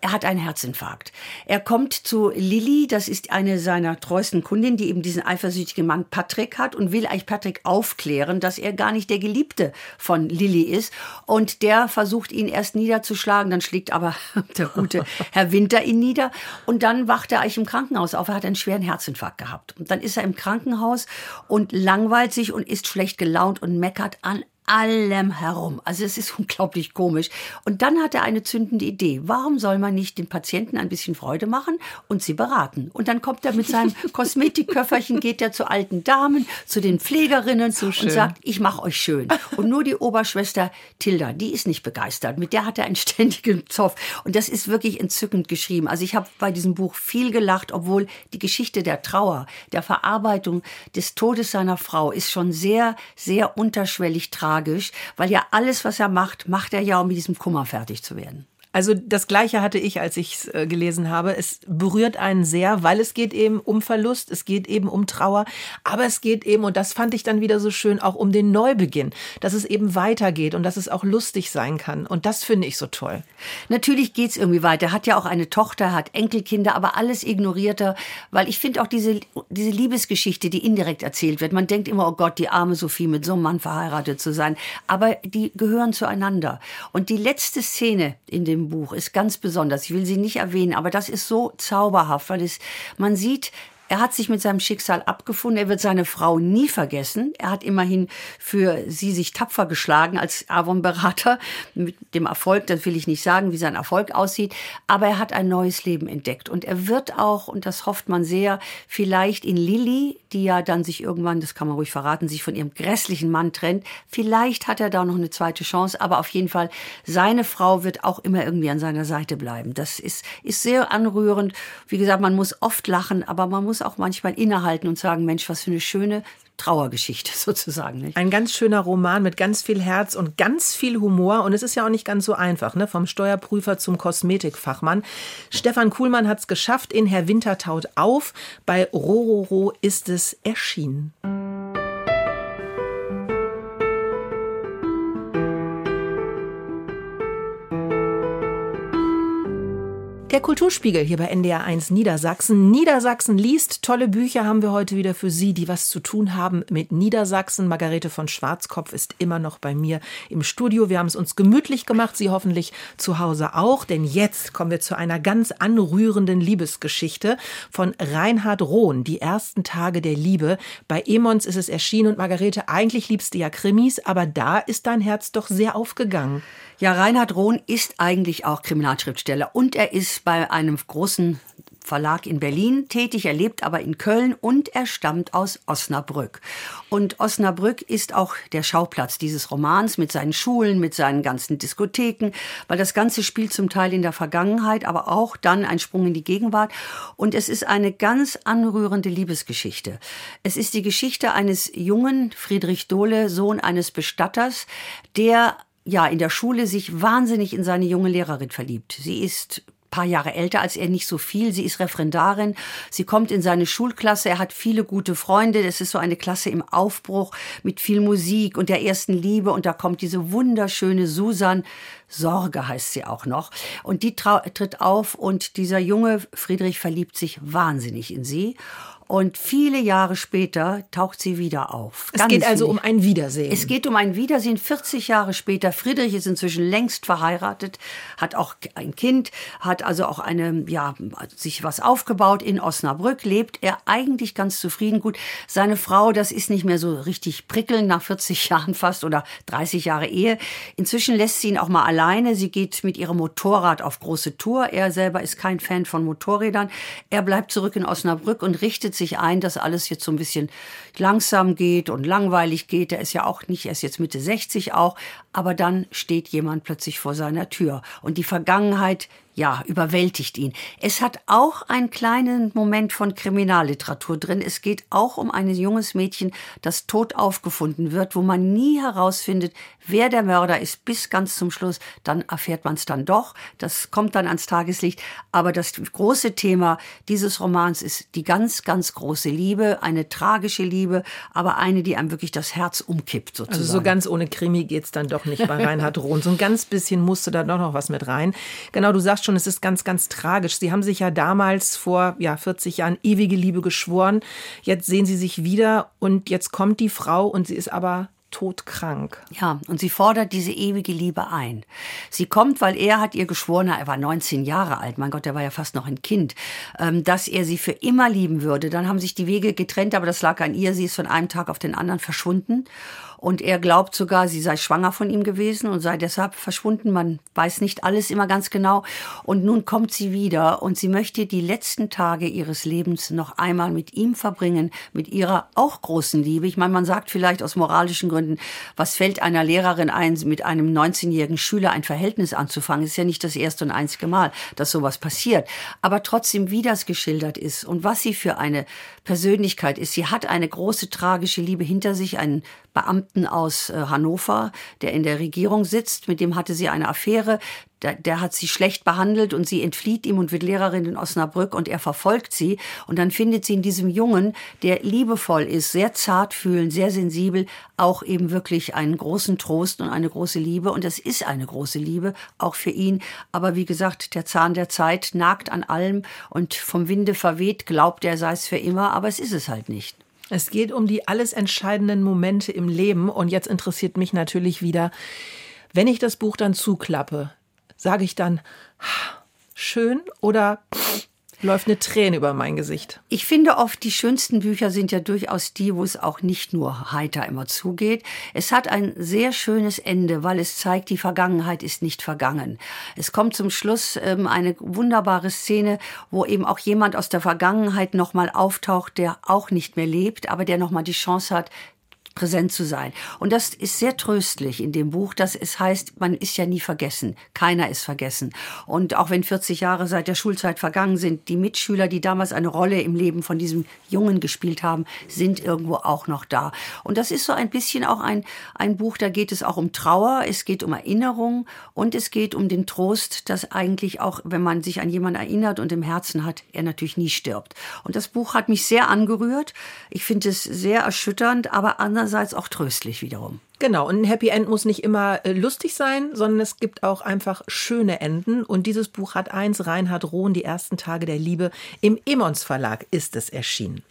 Speaker 9: er hat einen Herzinfarkt. Er kommt zu Lilly, das ist eine seiner treuesten Kundinnen, die eben diesen eifersüchtigen Mann Patrick hat und will eigentlich Patrick aufklären, dass er gar nicht der Geliebte von Lilly ist. Und der versucht ihn erst niederzuschlagen, dann schlägt aber *laughs* der gute *laughs* Herr Winter ihn nieder. Und dann wacht er eigentlich im Krankenhaus auf. Er hat einen schweren Herzinfarkt gehabt. Und dann ist er im Krankenhaus und langweilt sich und ist schlecht gelaunt und meckert an allem herum. Also es ist unglaublich komisch. Und dann hat er eine zündende Idee. Warum soll man nicht den Patienten ein bisschen Freude machen und sie beraten? Und dann kommt er mit seinem *laughs* Kosmetikköfferchen, geht er zu alten Damen, zu den Pflegerinnen
Speaker 2: So
Speaker 9: und sagt, ich mache euch schön. Und nur die Oberschwester Tilda, die ist nicht begeistert. Mit der hat er einen *laughs* ständigen Zoff. Und das ist wirklich entzückend geschrieben. Also ich habe bei diesem Buch viel gelacht, obwohl die Geschichte der Trauer, der Verarbeitung des Todes seiner Frau ist schon sehr, sehr unterschwellig tragisch, weil ja alles, was er macht, macht er ja, um mit diesem Kummer fertig zu werden.
Speaker 2: Also das Gleiche hatte ich, als ich es äh, gelesen habe. Es berührt einen sehr, weil es geht eben um Verlust, es geht eben um Trauer, aber es geht eben, und das fand ich dann wieder so schön, auch um den Neubeginn, dass es eben weitergeht und dass es auch lustig sein kann. Und das finde ich so toll.
Speaker 9: Natürlich geht's irgendwie weiter. Er hat ja auch eine Tochter, hat Enkelkinder, aber alles ignoriert er, weil ich finde auch diese, diese Liebesgeschichte, die indirekt erzählt wird. Man denkt immer, oh Gott, die arme Sophie mit so einem Mann verheiratet zu sein. Aber die gehören zueinander. Und die letzte Szene in dem Buch ist ganz besonders. Ich will sie nicht erwähnen, aber das ist so zauberhaft, weil es, man sieht, er hat sich mit seinem Schicksal abgefunden. Er wird seine Frau nie vergessen. Er hat immerhin für sie sich tapfer geschlagen als Avon-Berater. Mit dem Erfolg, das will ich nicht sagen, wie sein Erfolg aussieht. Aber er hat ein neues Leben entdeckt. Und er wird auch, und das hofft man sehr, vielleicht in Lilly, die ja dann sich irgendwann, das kann man ruhig verraten, sich von ihrem grässlichen Mann trennt. Vielleicht hat er da noch eine zweite Chance. Aber auf jeden Fall, seine Frau wird auch immer irgendwie an seiner Seite bleiben. Das ist, ist sehr anrührend. Wie gesagt, man muss oft lachen, aber man muss auch manchmal innehalten und sagen, Mensch, was für eine schöne Trauergeschichte *laughs* sozusagen. Nicht?
Speaker 2: Ein ganz schöner Roman mit ganz viel Herz und ganz viel Humor. Und es ist ja auch nicht ganz so einfach, ne? vom Steuerprüfer zum Kosmetikfachmann. Stefan Kuhlmann hat es geschafft in Herr Winter taut auf. Bei Rororo ist es erschienen. Der Kulturspiegel hier bei NDR1 Niedersachsen. Niedersachsen liest. Tolle Bücher haben wir heute wieder für Sie, die was zu tun haben mit Niedersachsen. Margarete von Schwarzkopf ist immer noch bei mir im Studio. Wir haben es uns gemütlich gemacht, Sie hoffentlich zu Hause auch. Denn jetzt kommen wir zu einer ganz anrührenden Liebesgeschichte von Reinhard Rohn. Die ersten Tage der Liebe. Bei Emons ist es erschienen und Margarete, eigentlich liebst du ja Krimis, aber da ist dein Herz doch sehr aufgegangen.
Speaker 9: Ja, Reinhard Rohn ist eigentlich auch Kriminalschriftsteller und er ist bei einem großen Verlag in Berlin tätig, er lebt aber in Köln und er stammt aus Osnabrück. Und Osnabrück ist auch der Schauplatz dieses Romans mit seinen Schulen, mit seinen ganzen Diskotheken, weil das Ganze spielt zum Teil in der Vergangenheit, aber auch dann ein Sprung in die Gegenwart. Und es ist eine ganz anrührende Liebesgeschichte. Es ist die Geschichte eines jungen Friedrich Dohle, Sohn eines Bestatters, der ja in der Schule sich wahnsinnig in seine junge Lehrerin verliebt. Sie ist paar Jahre älter als er, nicht so viel. Sie ist Referendarin. Sie kommt in seine Schulklasse. Er hat viele gute Freunde. Das ist so eine Klasse im Aufbruch mit viel Musik und der ersten Liebe. Und da kommt diese wunderschöne Susan. Sorge heißt sie auch noch. Und die tritt auf und dieser junge Friedrich verliebt sich wahnsinnig in sie. Und viele Jahre später taucht sie wieder auf.
Speaker 2: Es geht also um ein Wiedersehen.
Speaker 9: Es geht um ein Wiedersehen 40 Jahre später. Friedrich ist inzwischen längst verheiratet, hat auch ein Kind, hat also auch eine, ja, sich was aufgebaut in Osnabrück, lebt er eigentlich ganz zufrieden. Gut, seine Frau, das ist nicht mehr so richtig prickelnd nach 40 *laughs* Jahren fast oder 30 Jahre Ehe. Inzwischen lässt sie ihn auch mal alleine. Sie geht mit ihrem Motorrad auf große Tour. Er selber ist kein Fan von Motorrädern. Er bleibt zurück in Osnabrück und richtet sich ein, dass alles jetzt so ein bisschen langsam geht und langweilig geht. Er ist ja auch nicht, er ist jetzt Mitte 60 auch, aber dann steht jemand plötzlich vor seiner Tür und die Vergangenheit ja, überwältigt ihn. Es hat auch einen kleinen Moment von Kriminalliteratur drin. Es geht auch um ein junges Mädchen, das tot aufgefunden wird, wo man nie herausfindet, wer der Mörder ist, bis ganz zum Schluss. Dann erfährt man es dann doch. Das kommt dann ans Tageslicht. Aber das große Thema dieses Romans ist die ganz, ganz große Liebe, eine tragische Liebe, aber eine, die einem wirklich das Herz umkippt, sozusagen.
Speaker 2: Also so ganz ohne Krimi geht's dann doch nicht bei Reinhard Rohn. So ein ganz bisschen musste da doch noch was mit rein. Genau, du sagst schon, es ist ganz, ganz tragisch. Sie haben sich ja damals vor ja, 40 Jahren ewige Liebe geschworen. Jetzt sehen Sie sich wieder und jetzt kommt die Frau und sie ist aber todkrank.
Speaker 9: Ja, und sie fordert diese ewige Liebe ein. Sie kommt, weil er hat ihr geschworen, er war 19 Jahre alt, mein Gott, er war ja fast noch ein Kind, ähm, dass er sie für immer lieben würde. Dann haben sich die Wege getrennt, aber das lag an ihr. Sie ist von einem Tag auf den anderen verschwunden. Und er glaubt sogar, sie sei schwanger von ihm gewesen und sei deshalb verschwunden. Man weiß nicht alles immer ganz genau. Und nun kommt sie wieder und sie möchte die letzten Tage ihres Lebens noch einmal mit ihm verbringen, mit ihrer auch großen Liebe. Ich meine, man sagt vielleicht aus moralischen Gründen, was fällt einer Lehrerin ein, mit einem 19-jährigen Schüler ein Verhältnis anzufangen? ist ja nicht das erste und einzige Mal, dass sowas passiert. Aber trotzdem, wie das geschildert ist und was sie für eine Persönlichkeit ist. Sie hat eine große tragische Liebe hinter sich, einen Beamten aus äh, Hannover, der in der Regierung sitzt. Mit dem hatte sie eine Affäre. Der, der, hat sie schlecht behandelt und sie entflieht ihm und wird Lehrerin in Osnabrück und er verfolgt sie. Und dann findet sie in diesem Jungen, der liebevoll ist, sehr zartfühlend, sehr sensibel, auch eben wirklich einen großen Trost und eine große Liebe. Und es ist eine große Liebe, auch für ihn. Aber wie gesagt, der Zahn der Zeit nagt an allem und vom Winde verweht, glaubt er, sei es für immer, aber es ist es halt nicht.
Speaker 2: Es geht um die alles entscheidenden Momente im Leben. Und jetzt interessiert mich natürlich wieder, wenn ich das Buch dann zuklappe, sage ich dann, schön oder läuft eine Träne über mein Gesicht.
Speaker 9: Ich finde oft, die schönsten Bücher sind ja durchaus die, wo es auch nicht nur heiter immer zugeht. Es hat ein sehr schönes Ende, weil es zeigt, die Vergangenheit ist nicht vergangen. Es kommt zum Schluss ähm, eine wunderbare Szene, wo eben auch jemand aus der Vergangenheit nochmal auftaucht, der auch nicht mehr lebt, aber der nochmal die Chance hat, präsent zu sein. Und das ist sehr tröstlich in dem Buch, dass es heißt, man ist ja nie vergessen. Keiner ist vergessen. Und auch wenn 40 Jahre seit der Schulzeit vergangen sind, die Mitschüler, die damals eine Rolle im Leben von diesem Jungen gespielt haben, sind irgendwo auch noch da. Und das ist so ein bisschen auch ein, ein Buch, da geht es auch um Trauer, es geht um Erinnerung und es geht um den Trost, dass eigentlich auch, wenn man sich an jemanden erinnert und im Herzen hat, er natürlich nie stirbt. Und das Buch hat mich sehr angerührt. Ich finde es sehr erschütternd, aber anders andererseits auch tröstlich wiederum.
Speaker 2: Genau, und ein Happy End muss nicht immer äh, lustig sein, sondern es gibt auch einfach schöne Enden. Und dieses Buch hat eins, Reinhard Rohn, Die ersten Tage der Liebe. Im Emons Verlag ist es erschienen.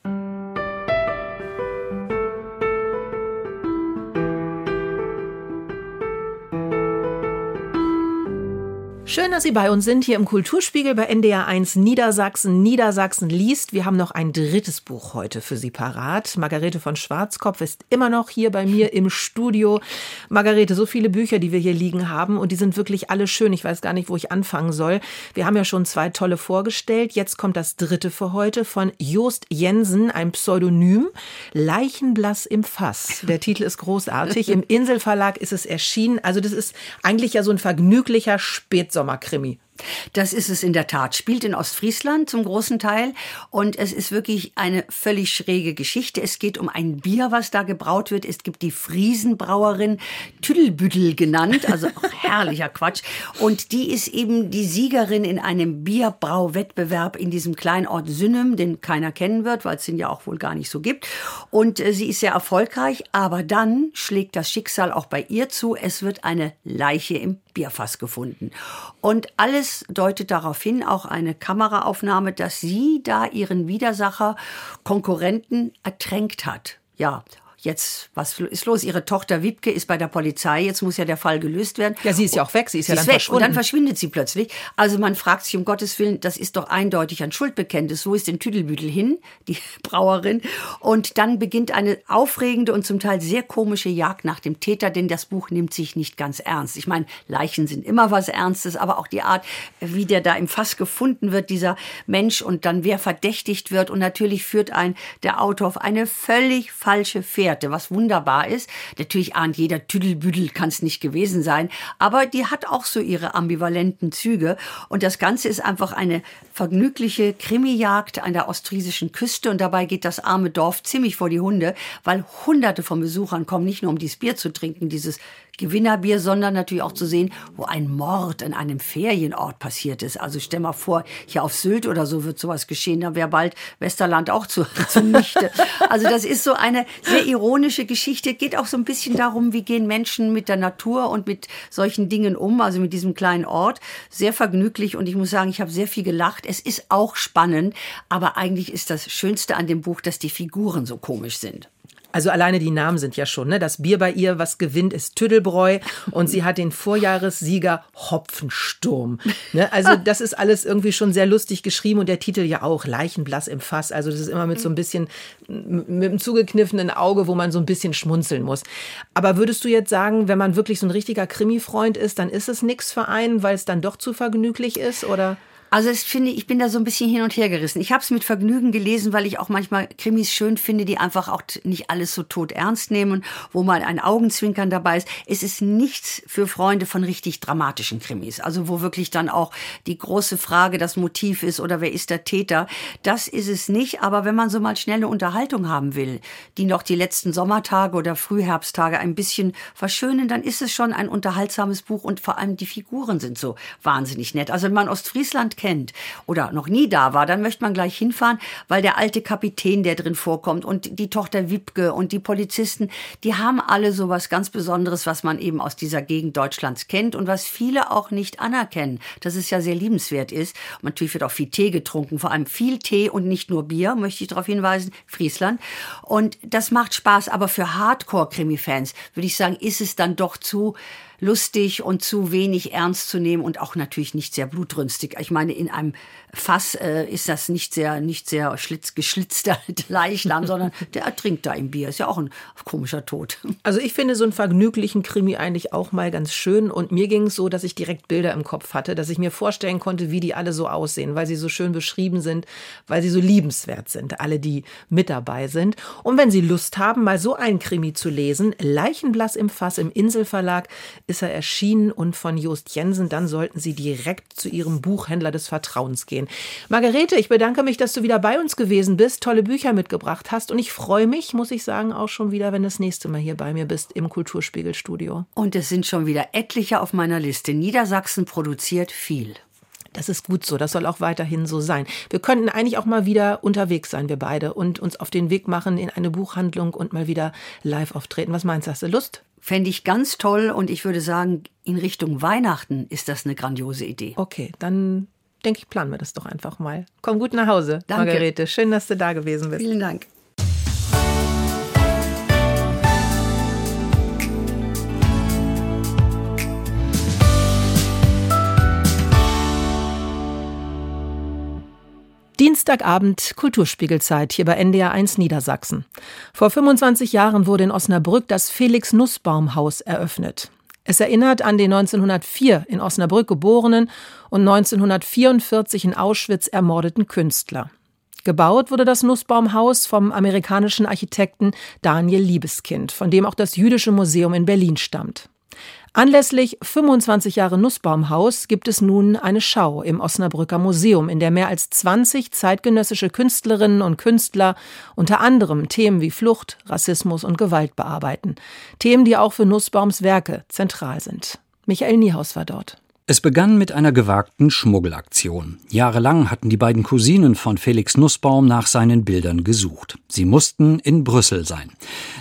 Speaker 2: Schön, dass Sie bei uns sind, hier im Kulturspiegel bei NDR 1 Niedersachsen. Niedersachsen liest. Wir haben noch ein drittes Buch heute für Sie parat. Margarete von Schwarzkopf ist immer noch hier bei mir im Studio. Margarete, so viele Bücher, die wir hier liegen haben und die sind wirklich alle schön. Ich weiß gar nicht, wo ich anfangen soll. Wir haben ja schon zwei tolle vorgestellt. Jetzt kommt das dritte für heute von Jost Jensen, ein Pseudonym. Leichenblass im Fass. Der Titel ist großartig. Im Inselverlag ist es erschienen. Also das ist eigentlich ja so ein vergnüglicher Spätsommer. Sommerkrimi.
Speaker 9: Das ist es in der Tat. Spielt in Ostfriesland zum großen Teil und es ist wirklich eine völlig schräge Geschichte. Es geht um ein Bier, was da gebraut wird. Es gibt die Friesenbrauerin Tüdelbüttel genannt, also *laughs* herrlicher Quatsch. Und die ist eben die Siegerin in einem Bierbrauwettbewerb in diesem kleinen Ort Synnem, den keiner kennen wird, weil es den ja auch wohl gar nicht so gibt. Und äh, sie ist sehr erfolgreich, aber dann schlägt das Schicksal auch bei ihr zu. Es wird eine Leiche im Bierfass gefunden. Und alles deutet darauf hin, auch eine Kameraaufnahme, dass sie da ihren Widersacher, Konkurrenten ertränkt hat. Ja, jetzt, was ist los? Ihre Tochter Wiebke ist bei der Polizei, jetzt muss ja der Fall gelöst werden.
Speaker 2: Ja, sie ist ja auch weg, sie ist
Speaker 9: sie
Speaker 2: ja
Speaker 9: ist
Speaker 2: dann
Speaker 9: weg
Speaker 2: verschwunden.
Speaker 9: und dann verschwindet sie plötzlich. Also man fragt sich um Gottes Willen, das ist doch eindeutig ein Schuldbekenntnis. Wo ist denn Tüdelbüttel hin, die *laughs* Brauerin? Und dann beginnt eine aufregende und zum Teil sehr komische Jagd nach dem Täter, denn das Buch nimmt sich nicht ganz ernst. Ich meine, Leichen sind immer was Ernstes, aber auch die Art, wie der da im Fass gefunden wird, dieser Mensch und dann wer verdächtigt wird und natürlich führt ein der Autor auf eine völlig falsche Fährte, was wunderbar ist. Natürlich ahnt jeder, Tüdelbüdel kann es nicht gewesen sein, aber die hat auch so ihre ambivalenten Züge und das Ganze ist einfach eine vergnügliche Krimijagd an der ostfriesischen Küste und dabei geht das arme Dorf ziemlich vor die Hunde, weil hunderte von Besuchern kommen, nicht nur um dieses Bier zu trinken, dieses Gewinnerbier, sondern natürlich auch zu sehen, wo ein Mord in einem Ferienort passiert ist. Also stell mal vor, hier auf Sylt oder so wird sowas geschehen, da wäre bald Westerland auch zu, *laughs* zunichte. Also das ist so eine sehr ironische Geschichte, geht auch so ein bisschen darum, wie gehen Menschen mit der Natur und mit solchen Dingen um, also mit diesem kleinen Ort. Sehr vergnüglich und ich muss sagen, ich habe sehr viel gelacht. Es ist auch spannend, aber eigentlich ist das Schönste an dem Buch, dass die Figuren so komisch sind.
Speaker 2: Also alleine die Namen sind ja schon, ne? Das Bier bei ihr, was gewinnt, ist Tüdelbräu und sie hat den Vorjahressieger Hopfensturm. Ne? Also *laughs* das ist alles irgendwie schon sehr lustig geschrieben und der Titel ja auch, Leichenblass im Fass. Also das ist immer mit so ein bisschen, mit einem zugekniffenen Auge, wo man so ein bisschen schmunzeln muss. Aber würdest du jetzt sagen, wenn man wirklich so ein richtiger Krimi-Freund ist, dann ist es nichts für einen, weil es dann doch zu vergnüglich ist, oder?
Speaker 9: Also es finde ich bin da so ein bisschen hin und her gerissen. Ich habe es mit Vergnügen gelesen, weil ich auch manchmal Krimis schön finde, die einfach auch nicht alles so tot ernst nehmen, wo mal ein Augenzwinkern dabei ist. Es ist nichts für Freunde von richtig dramatischen Krimis, also wo wirklich dann auch die große Frage das Motiv ist oder wer ist der Täter. Das ist es nicht, aber wenn man so mal schnelle Unterhaltung haben will, die noch die letzten Sommertage oder Frühherbsttage ein bisschen verschönen, dann ist es schon ein unterhaltsames Buch und vor allem die Figuren sind so wahnsinnig nett. Also wenn man Ostfriesland kennt oder noch nie da war, dann möchte man gleich hinfahren, weil der alte Kapitän, der drin vorkommt und die Tochter Wiebke und die Polizisten, die haben alle so was ganz Besonderes, was man eben aus dieser Gegend Deutschlands kennt und was viele auch nicht anerkennen, dass es ja sehr liebenswert ist. Und natürlich wird auch viel Tee getrunken, vor allem viel Tee und nicht nur Bier, möchte ich darauf hinweisen, Friesland. Und das macht Spaß, aber für Hardcore-Krimi-Fans würde ich sagen, ist es dann doch zu lustig und zu wenig ernst zu nehmen und auch natürlich nicht sehr blutrünstig. Ich meine, in einem Fass äh, ist das nicht sehr, nicht sehr schlitz, geschlitzter *laughs* Leichnam, sondern der ertrinkt da im Bier. Ist ja auch ein komischer Tod. *laughs*
Speaker 2: Also ich finde so einen vergnüglichen Krimi eigentlich auch mal ganz schön. Und mir ging es so, dass ich direkt Bilder im Kopf hatte, dass ich mir vorstellen konnte, wie die alle so aussehen, weil sie so schön beschrieben sind, weil sie so liebenswert sind, alle, die mit dabei sind. Und wenn Sie Lust haben, mal so einen Krimi zu lesen, Leichenblass im Fass im Inselverlag, ist er erschienen und von Jost Jensen, dann sollten Sie direkt zu Ihrem Buchhändler des Vertrauens gehen. Margarete, ich bedanke mich, dass du wieder bei uns gewesen bist, tolle Bücher mitgebracht hast und ich freue mich, muss ich sagen, auch schon wieder, wenn du das nächste Mal hier bei mir bist im Kulturspiegelstudio.
Speaker 9: Und es sind schon wieder etliche auf meiner Liste. Niedersachsen produziert viel.
Speaker 2: Das ist gut so, das soll auch weiterhin so sein. Wir könnten eigentlich auch mal wieder unterwegs sein, wir beide, und uns auf den Weg machen in eine Buchhandlung und mal wieder live auftreten. Was meinst du, hast du Lust?
Speaker 9: Fände ich ganz toll und ich würde sagen, in Richtung Weihnachten ist das eine grandiose Idee.
Speaker 2: Okay, dann denke ich, planen wir das doch einfach mal. Komm gut nach Hause,
Speaker 9: Danke.
Speaker 2: Margarete. Schön, dass du da gewesen bist.
Speaker 9: Vielen Dank.
Speaker 2: Dienstagabend Kulturspiegelzeit hier bei NDR 1 Niedersachsen. Vor 25 Jahren wurde in Osnabrück das Felix Nussbaum Haus eröffnet. Es erinnert an den 1904 in Osnabrück geborenen und 1944 in Auschwitz ermordeten Künstler. Gebaut wurde das Nussbaumhaus vom amerikanischen Architekten Daniel Liebeskind, von dem auch das Jüdische Museum in Berlin stammt. Anlässlich 25 Jahre Nussbaumhaus gibt es nun eine Schau im Osnabrücker Museum, in der mehr als 20 zeitgenössische Künstlerinnen und Künstler unter anderem Themen wie Flucht, Rassismus und Gewalt bearbeiten. Themen, die auch für Nussbaums Werke zentral sind. Michael Niehaus war dort.
Speaker 10: Es begann mit einer gewagten Schmuggelaktion. Jahrelang hatten die beiden Cousinen von Felix Nussbaum nach seinen Bildern gesucht. Sie mussten in Brüssel sein.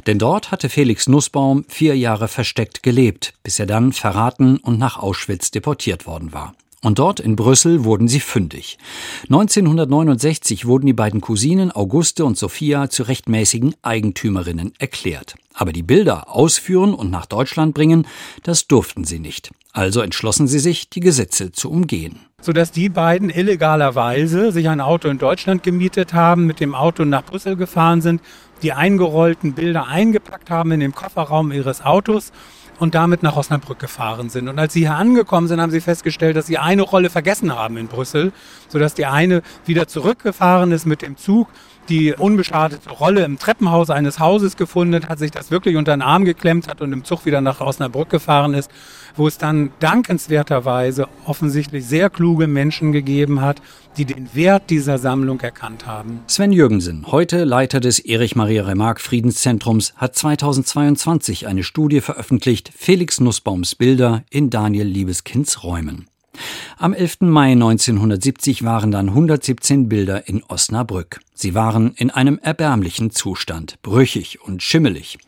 Speaker 10: Denn dort hatte Felix Nussbaum vier Jahre versteckt gelebt, bis er dann verraten und nach Auschwitz deportiert worden war. Und dort in Brüssel wurden sie fündig. 1969 wurden die beiden Cousinen Auguste und Sophia zu rechtmäßigen Eigentümerinnen erklärt. Aber die Bilder ausführen und nach Deutschland bringen, das durften sie nicht. Also entschlossen sie sich, die Gesetze zu umgehen.
Speaker 11: Sodass die beiden illegalerweise sich ein Auto in Deutschland gemietet haben, mit dem Auto nach Brüssel gefahren sind, die eingerollten Bilder eingepackt haben in den Kofferraum ihres Autos und damit nach Osnabrück gefahren sind. Und als sie hier angekommen sind, haben sie festgestellt, dass sie eine Rolle vergessen haben in Brüssel, sodass die eine wieder zurückgefahren ist mit dem Zug die unbeschadete Rolle im Treppenhaus eines Hauses gefunden hat, sich das wirklich unter den Arm geklemmt hat und im Zug wieder nach Osnabrück gefahren ist, wo es dann dankenswerterweise offensichtlich sehr kluge Menschen gegeben hat, die den Wert dieser Sammlung erkannt haben.
Speaker 10: Sven Jürgensen, heute Leiter des Erich Maria Remarque Friedenszentrums, hat 2022 eine Studie veröffentlicht, Felix Nussbaums Bilder in Daniel Liebeskinds Räumen. Am 11. Mai 1970 waren dann 117 Bilder in Osnabrück. Sie waren in einem erbärmlichen Zustand, brüchig und schimmelig.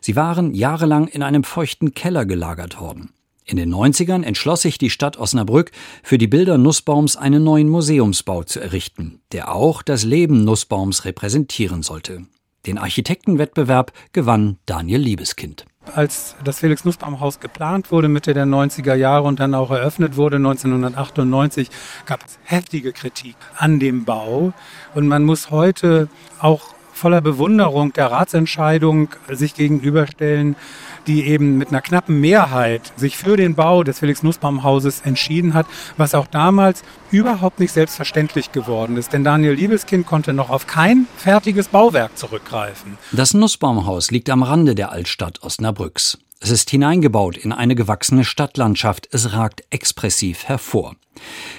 Speaker 10: Sie waren jahrelang in einem feuchten Keller gelagert worden. In den 90ern entschloss sich die Stadt Osnabrück, für die Bilder Nussbaums einen neuen Museumsbau zu errichten, der auch das Leben Nussbaums repräsentieren sollte. Den Architektenwettbewerb gewann Daniel Liebeskind.
Speaker 11: Als das Felix Nussbaum Haus geplant wurde Mitte der 90er Jahre und dann auch eröffnet wurde 1998, gab es heftige Kritik an dem Bau. Und man muss heute auch voller Bewunderung der Ratsentscheidung sich gegenüberstellen, die eben mit einer knappen Mehrheit sich für den Bau des Felix Nussbaum Hauses entschieden hat, was auch damals überhaupt nicht selbstverständlich geworden ist. Denn Daniel Liebeskind konnte noch auf kein fertiges Bauwerk zurückgreifen.
Speaker 10: Das Nussbaumhaus liegt am Rande der Altstadt Osnabrücks. Es ist hineingebaut in eine gewachsene Stadtlandschaft. Es ragt expressiv hervor.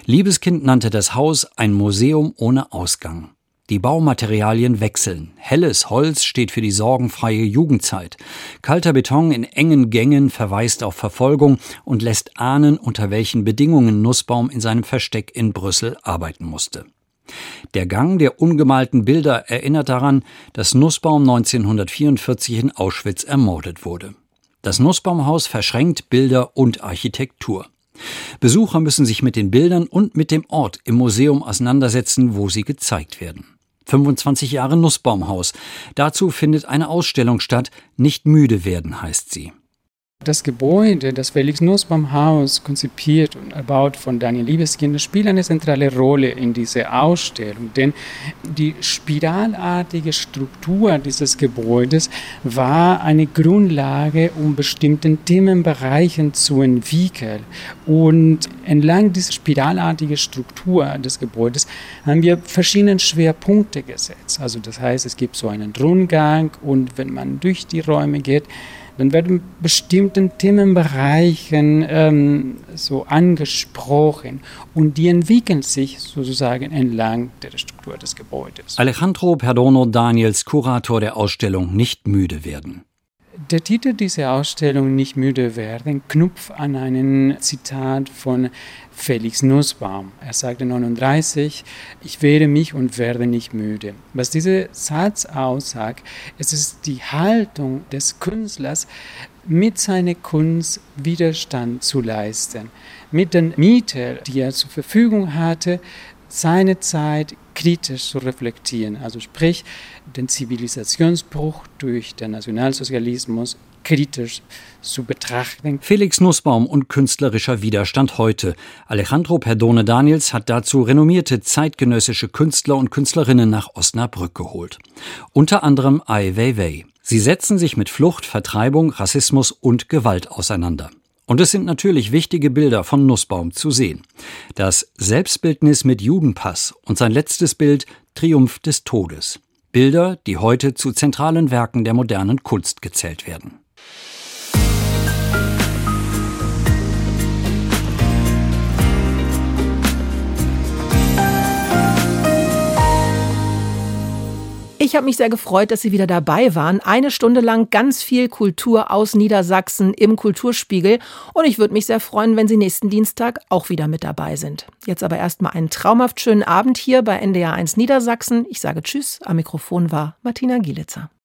Speaker 10: Liebeskind nannte das Haus ein Museum ohne Ausgang. Die Baumaterialien wechseln. Helles Holz steht für die sorgenfreie Jugendzeit. Kalter Beton in engen Gängen verweist auf Verfolgung und lässt ahnen, unter welchen Bedingungen Nussbaum in seinem Versteck in Brüssel arbeiten musste. Der Gang der ungemalten Bilder erinnert daran, dass Nussbaum 1944 in Auschwitz ermordet wurde. Das Nussbaumhaus verschränkt Bilder und Architektur. Besucher müssen sich mit den Bildern und mit dem Ort im Museum auseinandersetzen, wo sie gezeigt werden. 25 Jahre Nussbaumhaus. Dazu findet eine Ausstellung statt. Nicht müde werden heißt sie.
Speaker 12: Das Gebäude, das Felix Nussbaum Haus, konzipiert und erbaut von Daniel Liebeskind, spielt eine zentrale Rolle in dieser Ausstellung, denn die spiralartige Struktur dieses Gebäudes war eine Grundlage, um bestimmten Themenbereichen zu entwickeln. Und entlang dieser spiralartigen Struktur des Gebäudes haben wir verschiedene Schwerpunkte gesetzt. Also das heißt, es gibt so einen Rundgang und wenn man durch die Räume geht, dann werden bestimmten Themenbereichen ähm, so angesprochen und die entwickeln sich sozusagen entlang der Struktur des Gebäudes.
Speaker 10: Alejandro Perdono Daniels, Kurator der Ausstellung Nicht müde werden.
Speaker 12: Der Titel dieser Ausstellung Nicht müde werden knüpft an einen Zitat von Felix Nussbaum. Er sagte 39, ich wehre mich und werde nicht müde. Was dieser Satz aussagt, es ist die Haltung des Künstlers, mit seiner Kunst Widerstand zu leisten, mit den Mitteln, die er zur Verfügung hatte, seine Zeit kritisch zu reflektieren, also sprich den Zivilisationsbruch durch den Nationalsozialismus kritisch zu betrachten.
Speaker 10: Felix Nussbaum und künstlerischer Widerstand heute. Alejandro Perdone Daniels hat dazu renommierte zeitgenössische Künstler und Künstlerinnen nach Osnabrück geholt. Unter anderem Ai Weiwei. Sie setzen sich mit Flucht, Vertreibung, Rassismus und Gewalt auseinander. Und es sind natürlich wichtige Bilder von Nussbaum zu sehen. Das Selbstbildnis mit Judenpass und sein letztes Bild Triumph des Todes. Bilder, die heute zu zentralen Werken der modernen Kunst gezählt werden.
Speaker 2: Ich habe mich sehr gefreut, dass Sie wieder dabei waren. Eine Stunde lang ganz viel Kultur aus Niedersachsen im Kulturspiegel. Und ich würde mich sehr freuen, wenn Sie nächsten Dienstag auch wieder mit dabei sind. Jetzt aber erstmal einen traumhaft schönen Abend hier bei NDR 1 Niedersachsen. Ich sage Tschüss. Am Mikrofon war Martina Gielitzer.